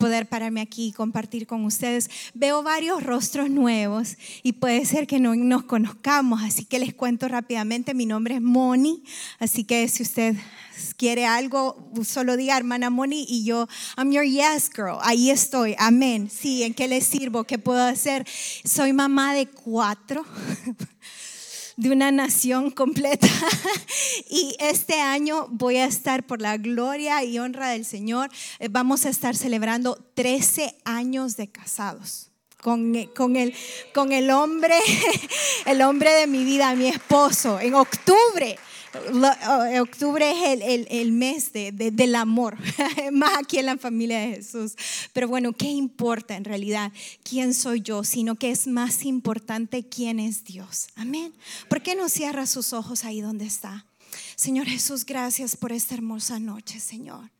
poder pararme aquí y compartir con ustedes. Veo varios rostros nuevos y puede ser que no nos conozcamos, así que les cuento rápidamente. Mi nombre es Moni, así que si usted quiere algo, solo diga hermana Moni y yo, I'm your yes girl, ahí estoy, amén. Sí, ¿en qué le sirvo? ¿Qué puedo hacer? Soy mamá de cuatro de una nación completa. y este año voy a estar por la gloria y honra del Señor. Eh, vamos a estar celebrando 13 años de casados. Con, con, el, con el hombre, el hombre de mi vida, mi esposo, en octubre. Oh, octubre es el, el, mes de, del amor, más aquí en la familia de Jesús. Pero bueno, ¿qué importa en realidad quién soy yo? Sino que es más importante quién es Dios. Amén. ¿Por qué no cierra sus ojos ahí donde está? Señor Jesús, gracias por esta hermosa noche, Señor.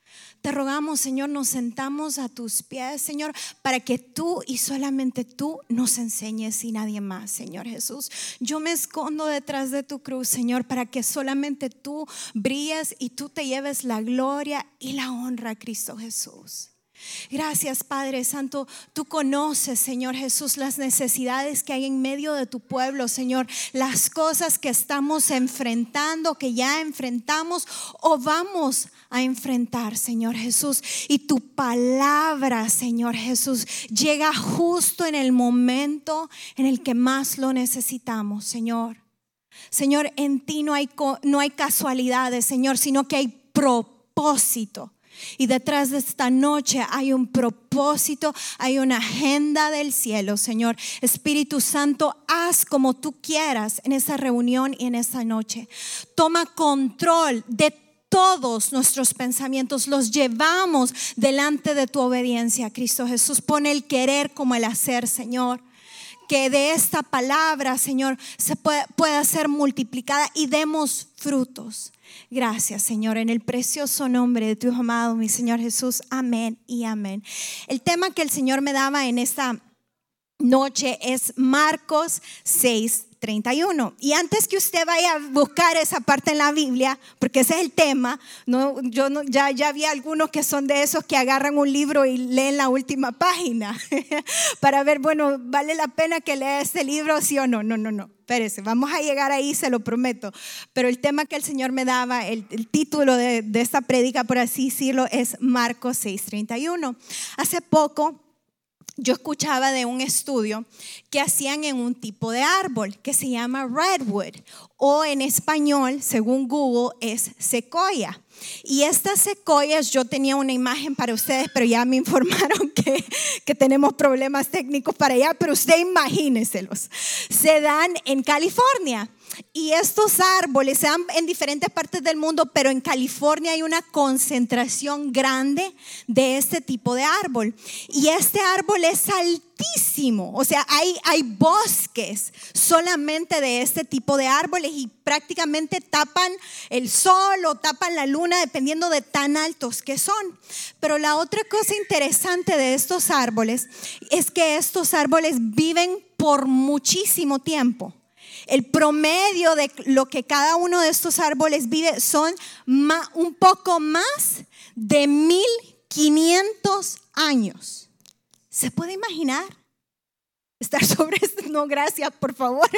Te rogamos, Señor, nos sentamos a tus pies, Señor, para que tú y solamente tú nos enseñes y nadie más, Señor Jesús. Yo me escondo detrás de tu cruz, Señor, para que solamente tú brilles y tú te lleves la gloria y la honra, Cristo Jesús. Gracias Padre Santo, tú conoces Señor Jesús las necesidades que hay en medio de tu pueblo, Señor, las cosas que estamos enfrentando, que ya enfrentamos o vamos a enfrentar, Señor Jesús. Y tu palabra, Señor Jesús, llega justo en el momento en el que más lo necesitamos, Señor. Señor, en ti no hay, no hay casualidades, Señor, sino que hay propósito. Y detrás de esta noche hay un propósito, hay una agenda del cielo, Señor. Espíritu Santo, haz como tú quieras en esa reunión y en esa noche. Toma control de todos nuestros pensamientos, los llevamos delante de tu obediencia, Cristo Jesús. Pone el querer como el hacer, Señor que de esta palabra, Señor, se pueda, pueda, ser multiplicada y demos frutos. Gracias, Señor, en el precioso nombre de tu amado, mi Señor Jesús. Amén y amén. El tema que el Señor me daba en esta noche es Marcos 6, 31. Y antes que usted vaya a buscar esa parte en la Biblia, porque ese es el tema, no, yo no, ya, ya había algunos que son de esos que agarran un libro y leen la última página para ver, bueno, ¿vale la pena que lea este libro, sí o no? No, no, no. Espérese, vamos a llegar ahí, se lo prometo. Pero el tema que el Señor me daba, el, el título de, de esta prédica, por así decirlo, es Marcos 6:31. Hace poco yo escuchaba de un estudio que hacían en un tipo de árbol que se llama redwood o en español, según Google, es secoya. Y estas secoyas, yo tenía una imagen para ustedes, pero ya me informaron que, que tenemos problemas técnicos para allá, pero usted imagíneselos. Se dan en California. Y estos árboles se dan en diferentes partes del mundo, pero en California hay una concentración grande de este tipo de árbol. Y este árbol es altísimo, o sea, hay, hay bosques solamente de este tipo de árboles y prácticamente tapan el sol o tapan la luna dependiendo de tan altos que son. Pero la otra cosa interesante de estos árboles es que estos árboles viven por muchísimo tiempo. El promedio de lo que cada uno de estos árboles vive son un poco más de 1500 años. ¿Se puede imaginar? Estar sobre esta, no gracias, por favor,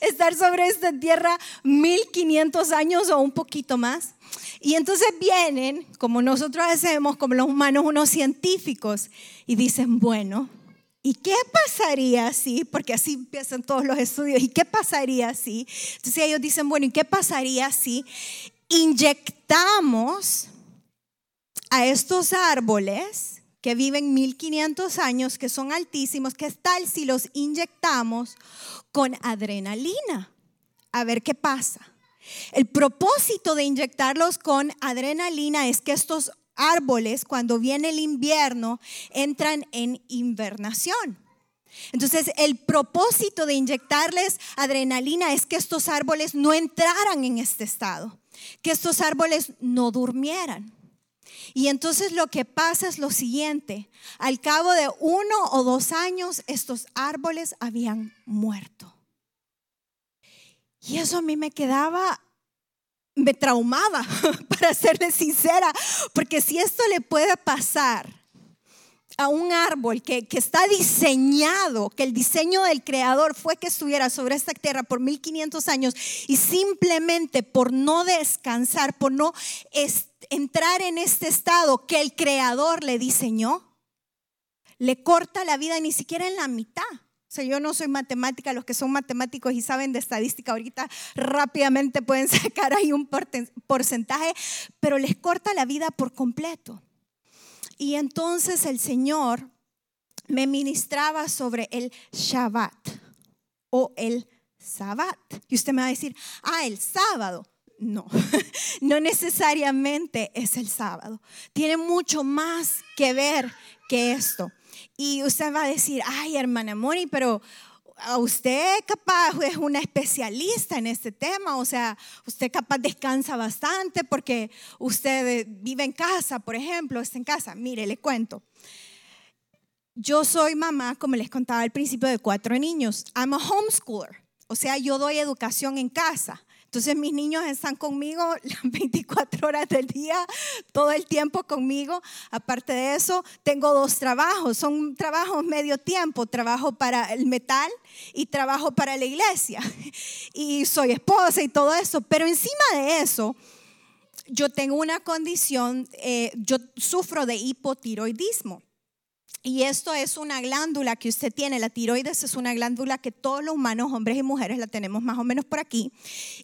estar sobre esta tierra 1500 años o un poquito más. Y entonces vienen, como nosotros hacemos, como los humanos, unos científicos, y dicen, bueno, ¿Y qué pasaría si, porque así empiezan todos los estudios, ¿y qué pasaría si? Entonces ellos dicen, bueno, ¿y qué pasaría si inyectamos a estos árboles que viven 1500 años, que son altísimos, qué tal si los inyectamos con adrenalina? A ver qué pasa. El propósito de inyectarlos con adrenalina es que estos árboles, cuando viene el invierno, entran en invernación. Entonces, el propósito de inyectarles adrenalina es que estos árboles no entraran en este estado, que estos árboles no durmieran. Y entonces lo que pasa es lo siguiente, al cabo de uno o dos años, estos árboles habían muerto. Y eso a mí me quedaba me traumaba, para serle sincera, porque si esto le puede pasar a un árbol que, que, está diseñado, que el diseño del creador fue que estuviera sobre esta tierra por 1500 años y simplemente por no descansar, por no entrar en este estado que el creador le diseñó, le corta la vida ni siquiera en la mitad. O sea, yo no soy matemática, los que son matemáticos y saben de estadística ahorita rápidamente pueden sacar ahí un porcentaje, pero les corta la vida por completo. Y entonces el Señor me ministraba sobre el Shabbat o el Sabbat. Y usted me va a decir, ah, el sábado. No, no necesariamente es el sábado. Tiene mucho más que ver que esto. Y usted va a decir, ay, hermana Moni, pero usted capaz es una especialista en este tema, o sea, usted capaz descansa bastante porque usted vive en casa, por ejemplo, está en casa. Mire, le cuento. Yo soy mamá, como les contaba al principio, de cuatro niños. I'm a homeschooler, o sea, yo doy educación en casa. Entonces mis niños están conmigo las 24 horas del día, todo el tiempo conmigo. Aparte de eso, tengo dos trabajos. Son trabajos medio tiempo. Trabajo para el metal y trabajo para la iglesia. Y soy esposa y todo eso. Pero encima de eso, yo tengo una condición, eh, yo sufro de hipotiroidismo. Y esto es una glándula que usted tiene, la tiroides es una glándula que todos los humanos, hombres y mujeres, la tenemos más o menos por aquí.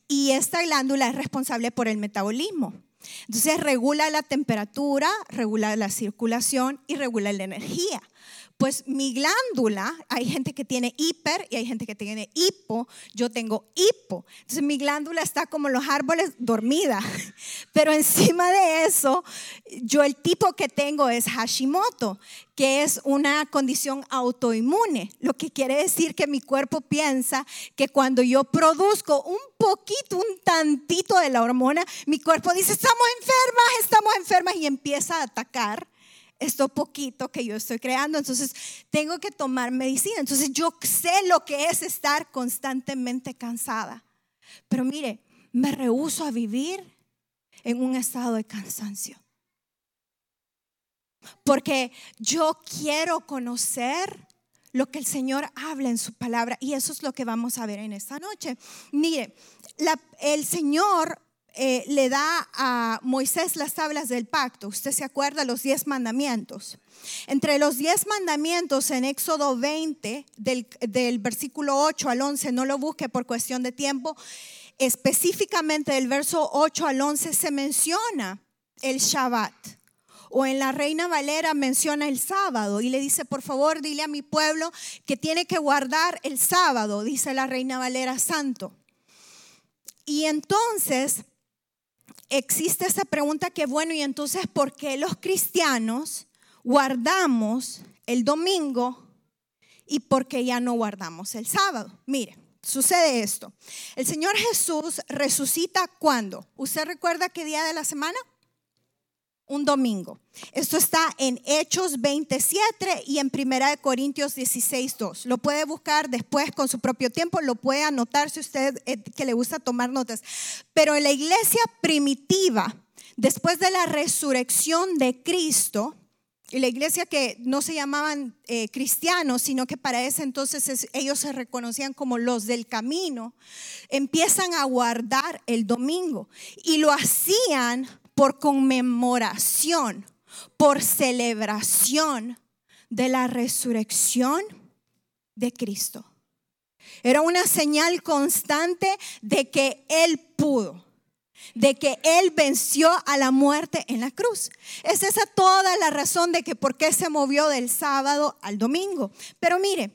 Y esta glándula es responsable por el metabolismo. Entonces regula la temperatura, regula la circulación y regula la energía. Pues mi glándula, hay gente que tiene hiper y hay gente que tiene hipo, yo tengo hipo. Entonces mi glándula está como los árboles dormida. Pero encima de eso, yo el tipo que tengo es Hashimoto, que es una condición autoinmune, lo que quiere decir que mi cuerpo piensa que cuando yo produzco un poquito, un tantito de la hormona, mi cuerpo dice, estamos enfermas, estamos enfermas y empieza a atacar esto poquito que yo estoy creando, entonces tengo que tomar medicina. Entonces yo sé lo que es estar constantemente cansada. Pero mire, me rehuso a vivir en un estado de cansancio. Porque yo quiero conocer lo que el Señor habla en su palabra y eso es lo que vamos a ver en esta noche. Mire, el Señor eh, le da a Moisés las tablas del pacto. Usted se acuerda los diez mandamientos. Entre los diez mandamientos en Éxodo 20, del, del versículo 8 al 11, no lo busque por cuestión de tiempo, específicamente del verso 8 al 11 se menciona el Shabbat. O en la Reina Valera menciona el sábado y le dice, por favor, dile a mi pueblo que tiene que guardar el sábado, dice la Reina Valera Santo. Y entonces existe esa pregunta que, bueno, y entonces, ¿por qué los cristianos guardamos el domingo y por qué ya no guardamos el sábado? Mire, sucede esto. El Señor Jesús resucita cuando? ¿Usted recuerda qué día de la semana? Un domingo. Esto está en Hechos 27 y en Primera de Corintios 16, 2. Lo puede buscar después con su propio tiempo, lo puede anotar si usted eh, que le gusta tomar notas. Pero en la iglesia primitiva, después de la resurrección de Cristo, y la iglesia que no se llamaban eh, cristianos, sino que para ese entonces ellos se reconocían como los del camino, empiezan a guardar el domingo y lo hacían por conmemoración, por celebración de la resurrección de Cristo. Era una señal constante de que Él pudo, de que Él venció a la muerte en la cruz. Es esa toda la razón de que por qué se movió del sábado al domingo. Pero mire,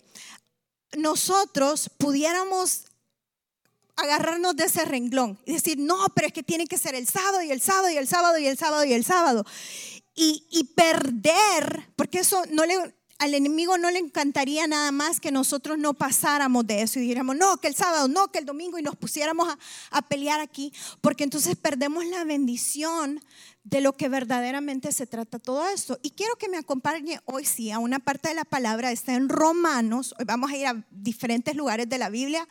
nosotros pudiéramos agarrarnos de ese renglón y decir, no, pero es que tiene que ser el sábado y el sábado y el sábado y el sábado y el sábado. Y, y perder, porque eso no le, al enemigo no le encantaría nada más que nosotros no pasáramos de eso y dijéramos, no, que el sábado, no, que el domingo y nos pusiéramos a, a pelear aquí, porque entonces perdemos la bendición de lo que verdaderamente se trata todo esto. Y quiero que me acompañe hoy sí a una parte de la palabra, está en Romanos, hoy vamos a ir a diferentes lugares de la Biblia,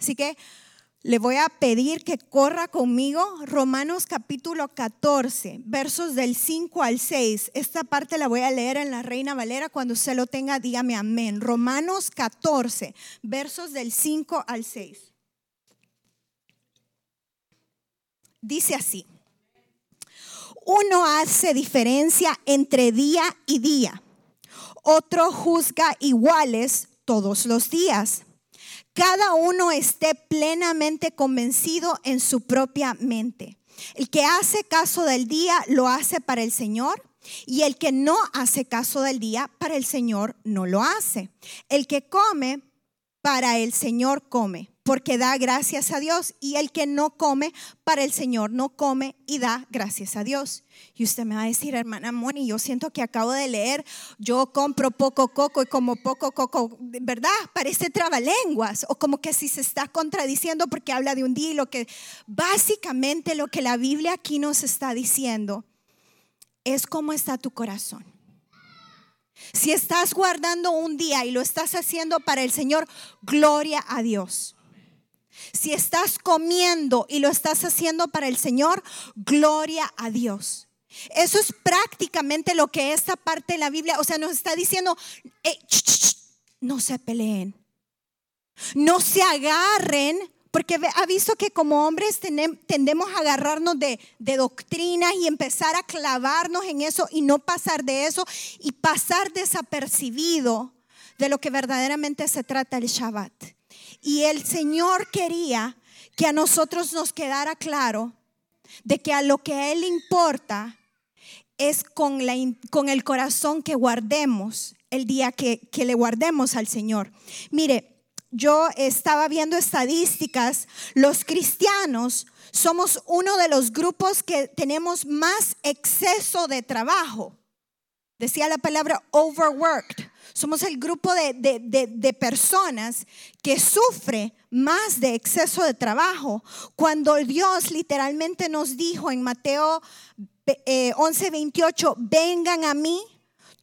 así que le voy a pedir que corra conmigo Romanos capítulo 14, versos del 5 al 6. Esta parte la voy a leer en la Reina Valera. Cuando usted lo tenga, dígame amén. Romanos 14, versos del 5 al 6. Dice así. Uno hace diferencia entre día y día. Otro juzga iguales todos los días cada uno esté plenamente convencido en su propia mente. El que hace caso del día lo hace para el Señor y el que no hace caso del día para el Señor no lo hace. El que come para el Señor come porque da gracias a Dios y el que no come para el Señor no come y da gracias a Dios. Y usted me va a decir, hermana Moni, yo siento que acabo de leer, yo compro poco coco y como poco coco, ¿verdad? Parece trabalenguas o como que si se está contradiciendo porque habla de un día y lo que básicamente lo que la Biblia aquí nos está diciendo es cómo está tu corazón. Si estás guardando un día y lo estás haciendo para el Señor, gloria a Dios. Si estás comiendo y lo estás haciendo para el Señor, gloria a Dios. Eso es prácticamente lo que esta parte de la Biblia, o sea, nos está diciendo, no se peleen, no se agarren, porque ha visto que como hombres tendemos a agarrarnos de, doctrinas y empezar a clavarnos en eso y no pasar de eso y pasar desapercibido de lo que verdaderamente se trata el Shabbat. Y el Señor quería que a nosotros nos quedara claro de que a lo que Él importa es con, el corazón que guardemos el día que le guardemos al Señor. Mire, yo estaba viendo estadísticas, los cristianos somos uno de los grupos que tenemos más exceso de trabajo. Decía la palabra overworked. Somos el grupo de, personas que sufre más de exceso de trabajo. Cuando Dios literalmente nos dijo en Mateo 11, eh, 28, vengan a mí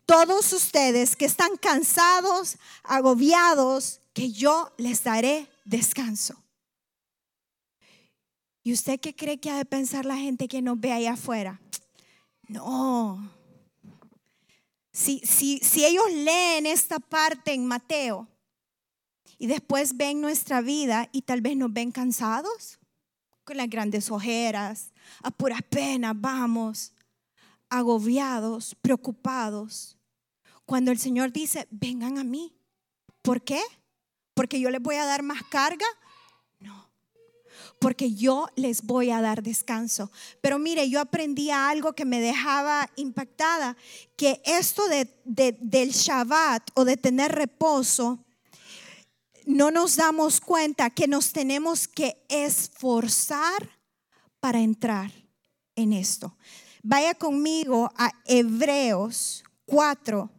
todos ustedes que están cansados, agobiados, que yo les daré descanso. ¿Y usted qué cree que ha de pensar la gente que nos ve ahí afuera? No, si, si, ellos leen esta parte en Mateo y después ven nuestra vida y tal vez nos ven cansados, con las grandes ojeras, a puras penas, vamos, agobiados, preocupados. Cuando el Señor dice, vengan a mí. ¿Por qué? Porque yo les voy a dar más carga porque yo les voy a dar descanso. Pero mire, yo aprendí algo que me dejaba impactada, que esto de, del Shabbat o de tener reposo, no nos damos cuenta que nos tenemos que esforzar para entrar en esto. Vaya conmigo a Hebreos 4,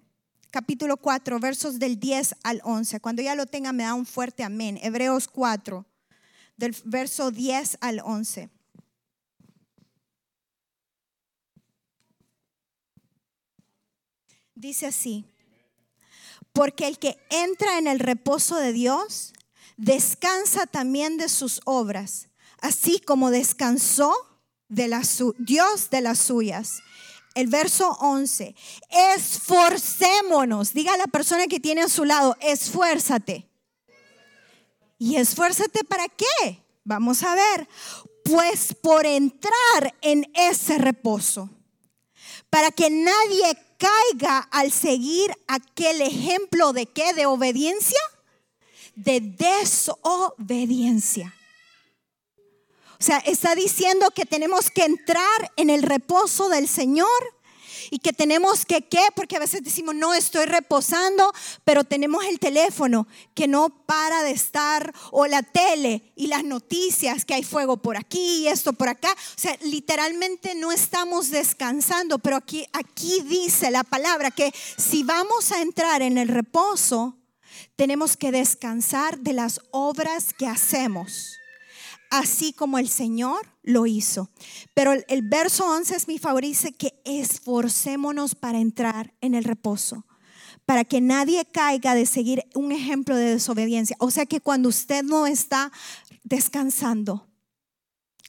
capítulo 4, versos del 10 al 11. Cuando ya lo tenga, me da un fuerte amén. Hebreos 4 del verso 10 al 11. Dice así, porque el que entra en el reposo de Dios, descansa también de sus obras, así como descansó de la Dios de las suyas. El verso 11, esforcémonos, diga a la persona que tiene a su lado, esfuérzate ¿Y esfuérzate para qué? Vamos a ver. Pues por entrar en ese reposo, para que nadie caiga al seguir aquel ejemplo de qué? De obediencia, de desobediencia. Sea, está diciendo que tenemos que entrar en el reposo del Señor y que tenemos que, ¿qué? Porque a veces decimos, no estoy reposando, pero tenemos el teléfono que no para de estar, o la tele y las noticias, que hay fuego por aquí y esto por acá. O sea, literalmente no estamos descansando, pero aquí, aquí dice la palabra que si vamos a entrar en el reposo, tenemos que descansar de las obras que hacemos así como el Señor lo hizo. Pero el, verso 11 es mi favorito, dice que esforcémonos para entrar en el reposo, para que nadie caiga de seguir un ejemplo de desobediencia. O sea que cuando usted no está descansando,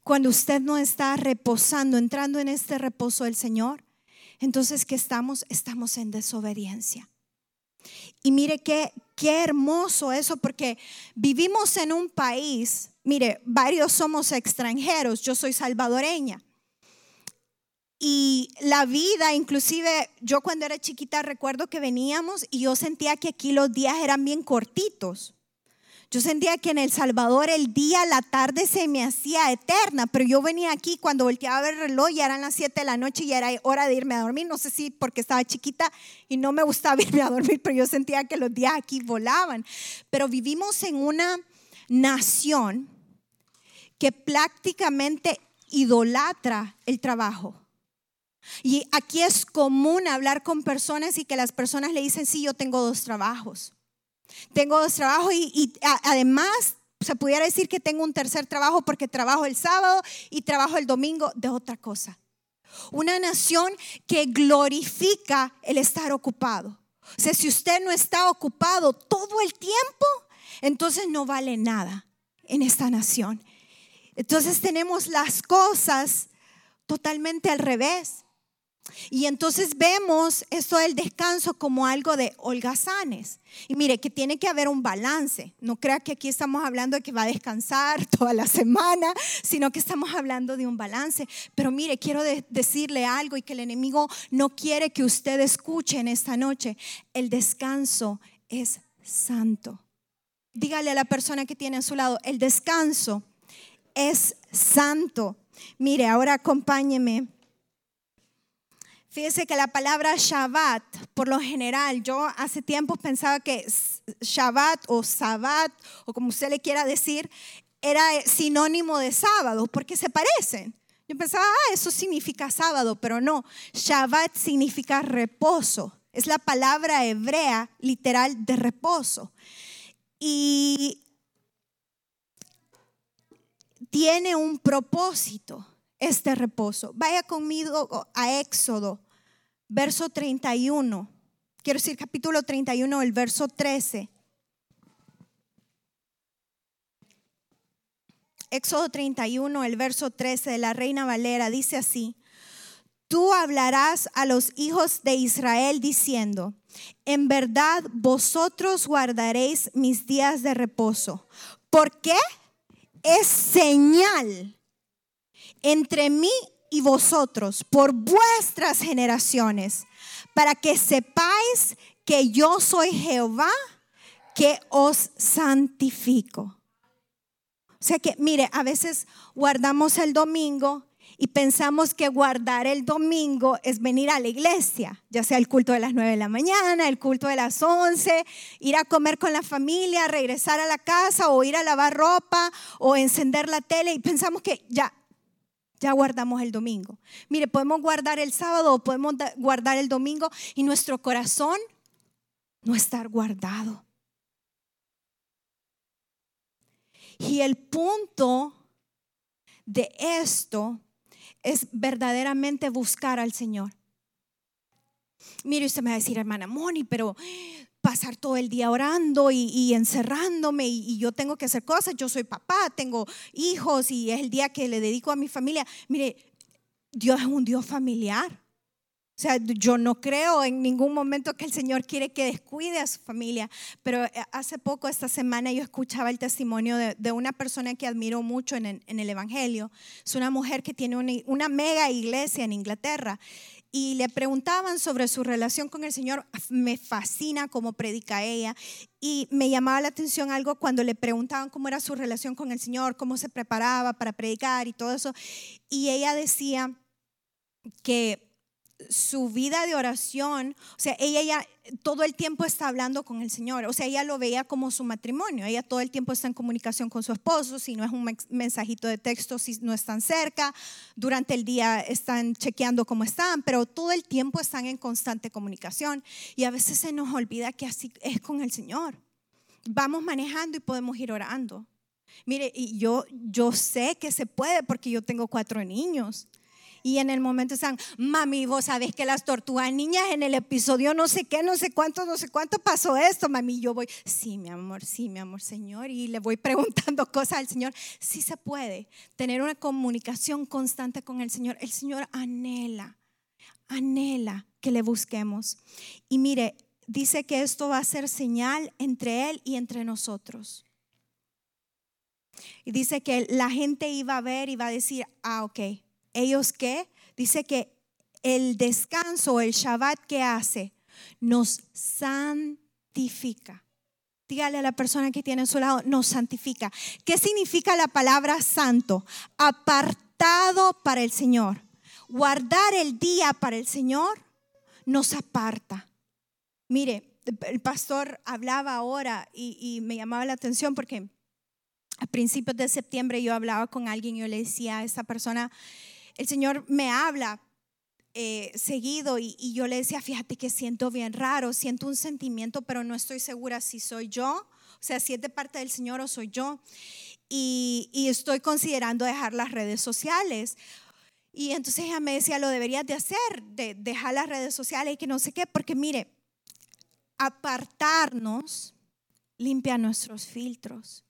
cuando usted no está reposando, entrando en este reposo del Señor, entonces ¿qué estamos? Estamos en desobediencia. Y mire qué, qué hermoso eso, porque vivimos en un país, mire, varios somos extranjeros, yo soy salvadoreña. Y la vida, inclusive yo cuando era chiquita recuerdo que veníamos y yo sentía que aquí los días eran bien cortitos. Yo sentía que en El Salvador el día, la tarde se me hacía eterna, pero yo venía aquí cuando volteaba a ver el reloj, ya eran las 7 de la noche y era hora de irme a dormir. No sé si porque estaba chiquita y no me gustaba irme a dormir, pero yo sentía que los días aquí volaban. Pero vivimos en una nación que prácticamente idolatra el trabajo. Y aquí es común hablar con personas y que las personas le dicen, sí, yo tengo dos trabajos. Tengo dos trabajos y, además se pudiera decir que tengo un tercer trabajo porque trabajo el sábado y trabajo el domingo de otra cosa. Una nación que glorifica el estar ocupado. O sea, si usted no está ocupado todo el tiempo, entonces no vale nada en esta nación. Entonces tenemos las cosas totalmente al revés. Y entonces vemos esto del descanso como algo de holgazanes. Y mire, que tiene que haber un balance. No crea que aquí estamos hablando de que va a descansar toda la semana, sino que estamos hablando de un balance. Pero mire, quiero decirle algo y que el enemigo no quiere que usted escuche en esta noche. El descanso es santo. Dígale a la persona que tiene a su lado, el descanso es santo. Mire, ahora acompáñeme Fíjese que la palabra Shabbat, por lo general, yo hace tiempo pensaba que Shabbat o Sabbat, o como usted le quiera decir, era sinónimo de sábado, porque se parecen. Yo pensaba, ah, eso significa sábado, pero no. Shabbat significa reposo. Es la palabra hebrea literal de reposo. Y tiene un propósito este reposo. Vaya conmigo a Éxodo verso 31. Quiero decir capítulo 31, el verso 13. Éxodo 31, el verso 13 de la Reina Valera dice así, tú hablarás a los hijos de Israel diciendo, en verdad vosotros guardaréis mis días de reposo. ¿Por qué? Es señal entre mí y vosotros por vuestras generaciones, para que sepáis que yo soy Jehová que os santifico. O sea que, mire, a veces guardamos el domingo y pensamos que guardar el domingo es venir a la iglesia, ya sea el culto de las 9 de la mañana, el culto de las 11, ir a comer con la familia, regresar a la casa o ir a lavar ropa o encender la tele y pensamos que ya ya guardamos el domingo. Mire, podemos guardar el sábado o podemos guardar el domingo y nuestro corazón no estar guardado. Y el punto de esto es verdaderamente buscar al Señor. Mire, usted me va a decir, hermana Moni, pero pasar todo el día orando y, encerrándome y, yo tengo que hacer cosas. Yo soy papá, tengo hijos y es el día que le dedico a mi familia. Mire, Dios es un Dios familiar. O sea, yo no creo en ningún momento que el Señor quiere que descuide a su familia, pero eh, hace poco, esta semana, yo escuchaba el testimonio de, una persona que admiro mucho en el, Evangelio. Es una mujer que tiene una, una mega iglesia en Inglaterra y le preguntaban sobre su relación con el Señor. Me fascina cómo predica ella y me llamaba la atención algo cuando le preguntaban cómo era su relación con el Señor, cómo se preparaba para predicar y todo eso. Y ella decía que su vida de oración, o sea, ella ya todo el tiempo está hablando con el Señor, o sea, ella lo veía como su matrimonio, ella todo el tiempo está en comunicación con su esposo, si no es un mensajito de texto, si no están cerca, durante el día están chequeando cómo están, pero todo el tiempo están en constante comunicación y a veces se nos olvida que así es con el Señor. Vamos manejando y podemos ir orando. Mire, yo, yo sé que se puede porque yo tengo cuatro niños Y en el momento están, mami, vos sabés que las tortugas niñas en el episodio no sé qué, no sé cuánto, no sé cuánto pasó esto, mami. Yo voy, sí, mi amor, sí, mi amor, Señor. Y le voy preguntando cosas al Señor. Sí se puede tener una comunicación constante con el Señor. El Señor anhela, anhela que le busquemos. Y mire, dice que esto va a ser señal entre Él y entre nosotros. Y dice que la gente iba a ver y va a decir, ah, ok, ¿ellos qué? Dice que el descanso, el Shabbat que hace, nos santifica. Dígale a la persona que tiene a su lado, nos santifica. ¿Qué significa la palabra santo? Apartado para el Señor. Guardar el día para el Señor nos aparta. Mire, el pastor hablaba ahora y, me llamaba la atención porque a principios de septiembre yo hablaba con alguien y yo le decía a esa persona, el Señor me habla eh, seguido y, yo le decía, fíjate que siento bien raro, siento un sentimiento, pero no estoy segura si soy yo, o sea, si es de parte del Señor o soy yo. Y, y estoy considerando dejar las redes sociales. Y entonces ella me decía, lo deberías de hacer, de dejar las redes sociales y que no sé qué, porque mire, apartarnos limpia nuestros filtros.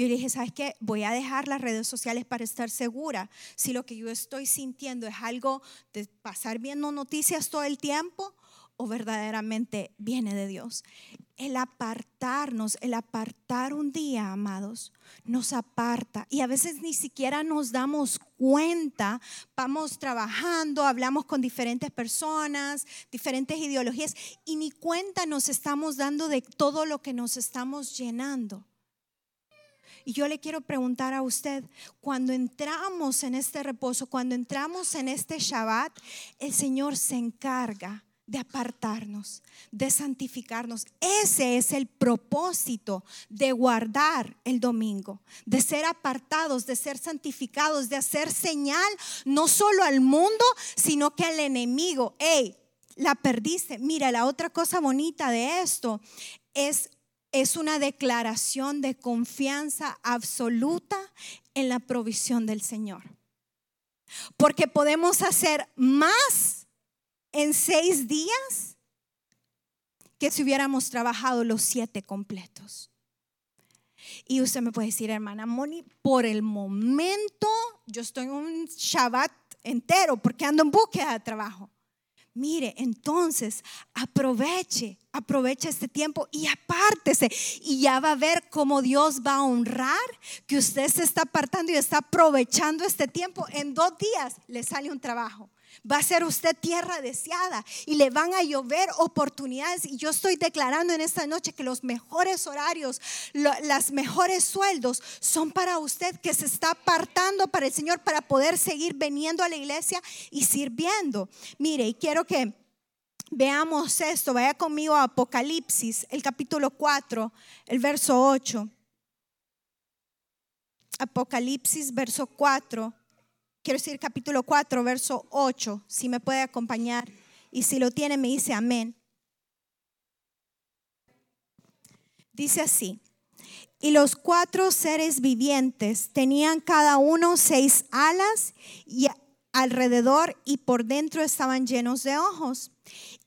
Yo le dije, ¿sabes qué? Voy a dejar las redes sociales para estar segura. Si lo que yo estoy sintiendo es algo de pasar viendo noticias todo el tiempo o verdaderamente viene de Dios. El apartarnos, el apartar un día, amados, nos aparta y a veces ni siquiera nos damos cuenta. Vamos trabajando, hablamos con diferentes personas, diferentes ideologías y ni cuenta nos estamos dando de todo lo que nos estamos llenando. Y yo le quiero preguntar a usted, cuando entramos en este reposo, cuando entramos en este Shabbat, el Señor se encarga de apartarnos, de santificarnos. Ese es el propósito de guardar el domingo, de ser apartados, de ser santificados, de hacer señal no solo al mundo, sino que al enemigo. Hey, la perdiste. Mira, la otra cosa bonita de esto es es una declaración de confianza absoluta en la provisión del Señor. Porque podemos hacer más en seis días que si hubiéramos trabajado los siete completos. Y usted me puede decir, hermana Moni, por el momento yo estoy en un Shabbat entero porque ando en búsqueda de trabajo. Mire, entonces aproveche, aproveche este tiempo y apártese. Y ya va a ver cómo Dios va a honrar que usted se está apartando y está aprovechando este tiempo. En dos días le sale un trabajo. Va a ser usted tierra deseada y le van a llover oportunidades. Y yo estoy declarando en esta noche que los mejores horarios, los mejores sueldos son para usted que se está apartando para el Señor para poder seguir viniendo a la iglesia y sirviendo. Mire, y quiero que veamos esto. Vaya conmigo a Apocalipsis, el capítulo 4, el verso 8. Apocalipsis, verso 4 quiero decir capítulo 4, verso 8, si me puede acompañar. Y si lo tiene, me dice amén. Dice así, y los cuatro seres vivientes tenían cada uno seis alas y alrededor y por dentro estaban llenos de ojos.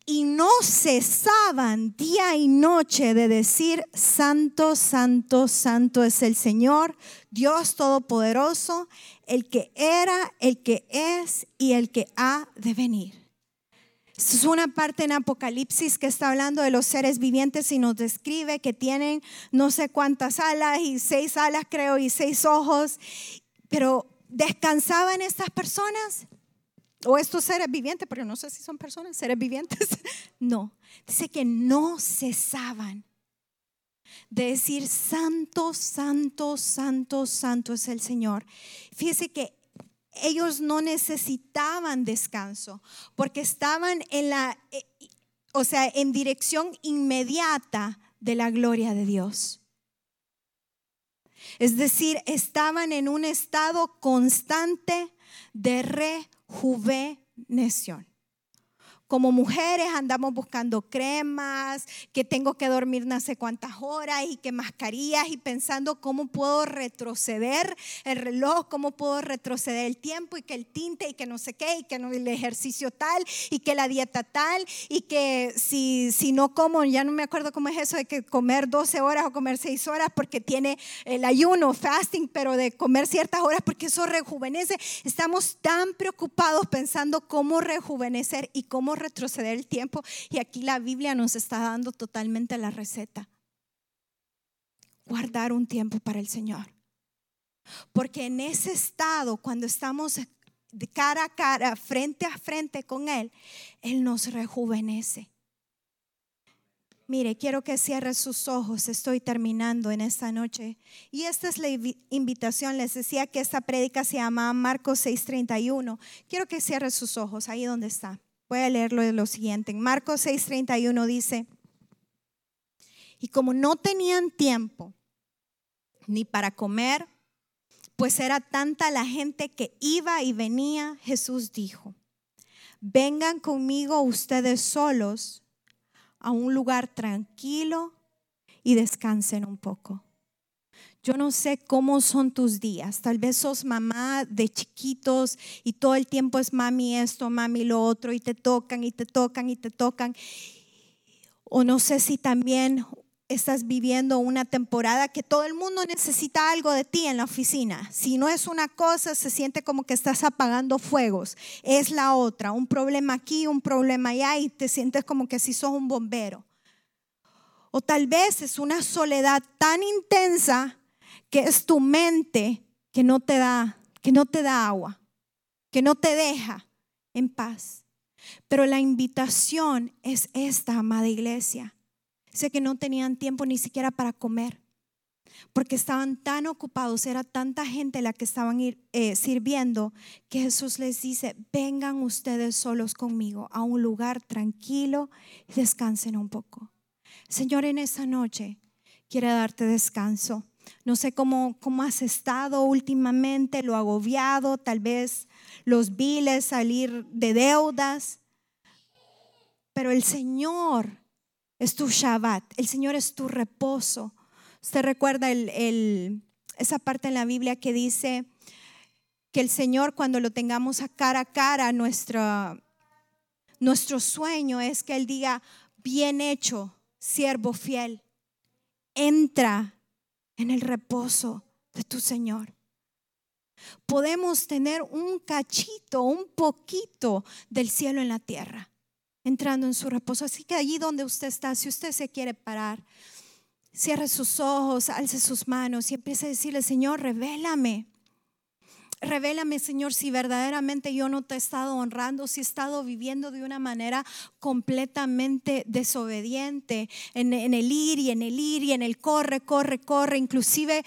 Y no cesaban día y noche de decir, Santo, Santo, Santo es el Señor, Dios Todopoderoso, el que era, el que es y el que ha de venir. Es una parte en Apocalipsis que está hablando de los seres vivientes y nos describe que tienen no sé cuántas alas y seis alas creo y seis ojos, pero descansaban estas personas o estos seres vivientes, pero no sé si son personas, seres vivientes. No, dice que no cesaban de decir, santo, santo, santo, santo es el Señor. Fíjese que ellos no necesitaban descanso porque estaban en la, eh, o sea, en dirección inmediata de la gloria de Dios. Es decir, estaban en un estado constante de rejuvenación como mujeres andamos buscando cremas, que tengo que dormir no sé cuántas horas y que mascarillas y pensando cómo puedo retroceder el reloj, cómo puedo retroceder el tiempo y que el tinte y que no sé qué y que el ejercicio tal y que la dieta tal y que si, si no como, ya no me acuerdo cómo es eso de que comer 12 horas o comer 6 horas porque tiene el ayuno, fasting, pero de comer ciertas horas porque eso rejuvenece. Estamos tan preocupados pensando cómo rejuvenecer y cómo retroceder el tiempo y aquí la Biblia nos está dando totalmente la receta. Guardar un tiempo para el Señor. Porque en ese estado, cuando estamos de cara a cara, frente a frente con Él, Él nos rejuvenece. Mire, quiero que cierre sus ojos. Estoy terminando en esta noche. Y esta es la invitación. Les decía que esta prédica se llama Marcos 6:31. Quiero que cierre sus ojos ahí donde está. Voy a leerlo lo siguiente. En Marcos 6:31 dice, y como no tenían tiempo ni para comer, pues era tanta la gente que iba y venía, Jesús dijo, vengan conmigo ustedes solos a un lugar tranquilo y descansen un poco. Yo no sé cómo son tus días. Tal vez sos mamá de chiquitos y todo el tiempo es mami esto, mami lo otro y te tocan y te tocan y te tocan. O no sé si también estás viviendo una temporada que todo el mundo necesita algo de ti en la oficina. Si no es una cosa, se siente como que estás apagando fuegos. Es la otra, un problema aquí, un problema allá y te sientes como que si sos un bombero. O tal vez es una soledad tan intensa que es tu mente que no te da, que no te da agua, que no te deja en paz. Pero la invitación es esta, amada iglesia Sé que no tenían tiempo ni siquiera para comer, porque estaban tan ocupados, era tanta gente la que estaban eh, sirviendo, que Jesús les dice, vengan ustedes solos conmigo a un lugar tranquilo y descansen un poco. Señor, en esta noche quiere darte descanso. No sé cómo, cómo has estado últimamente, lo agobiado, tal vez los viles, salir de deudas, pero el Señor es tu Shabbat, el Señor es tu reposo. Usted recuerda esa parte en la Biblia que dice que el Señor cuando lo tengamos a cara a cara, nuestro, nuestro sueño es que Él diga, bien hecho, siervo fiel, entra en el reposo de tu Señor. Podemos tener un cachito, un poquito del cielo en la tierra entrando en su reposo. Así que allí donde usted está, si usted se quiere parar, cierre sus ojos, alce sus manos y empiece a decirle, Señor, revélame. Revélame, Señor, si verdaderamente yo no te he estado honrando, si he estado viviendo de una manera completamente desobediente en, en, el ir y en el ir y en el corre, corre, corre. Inclusive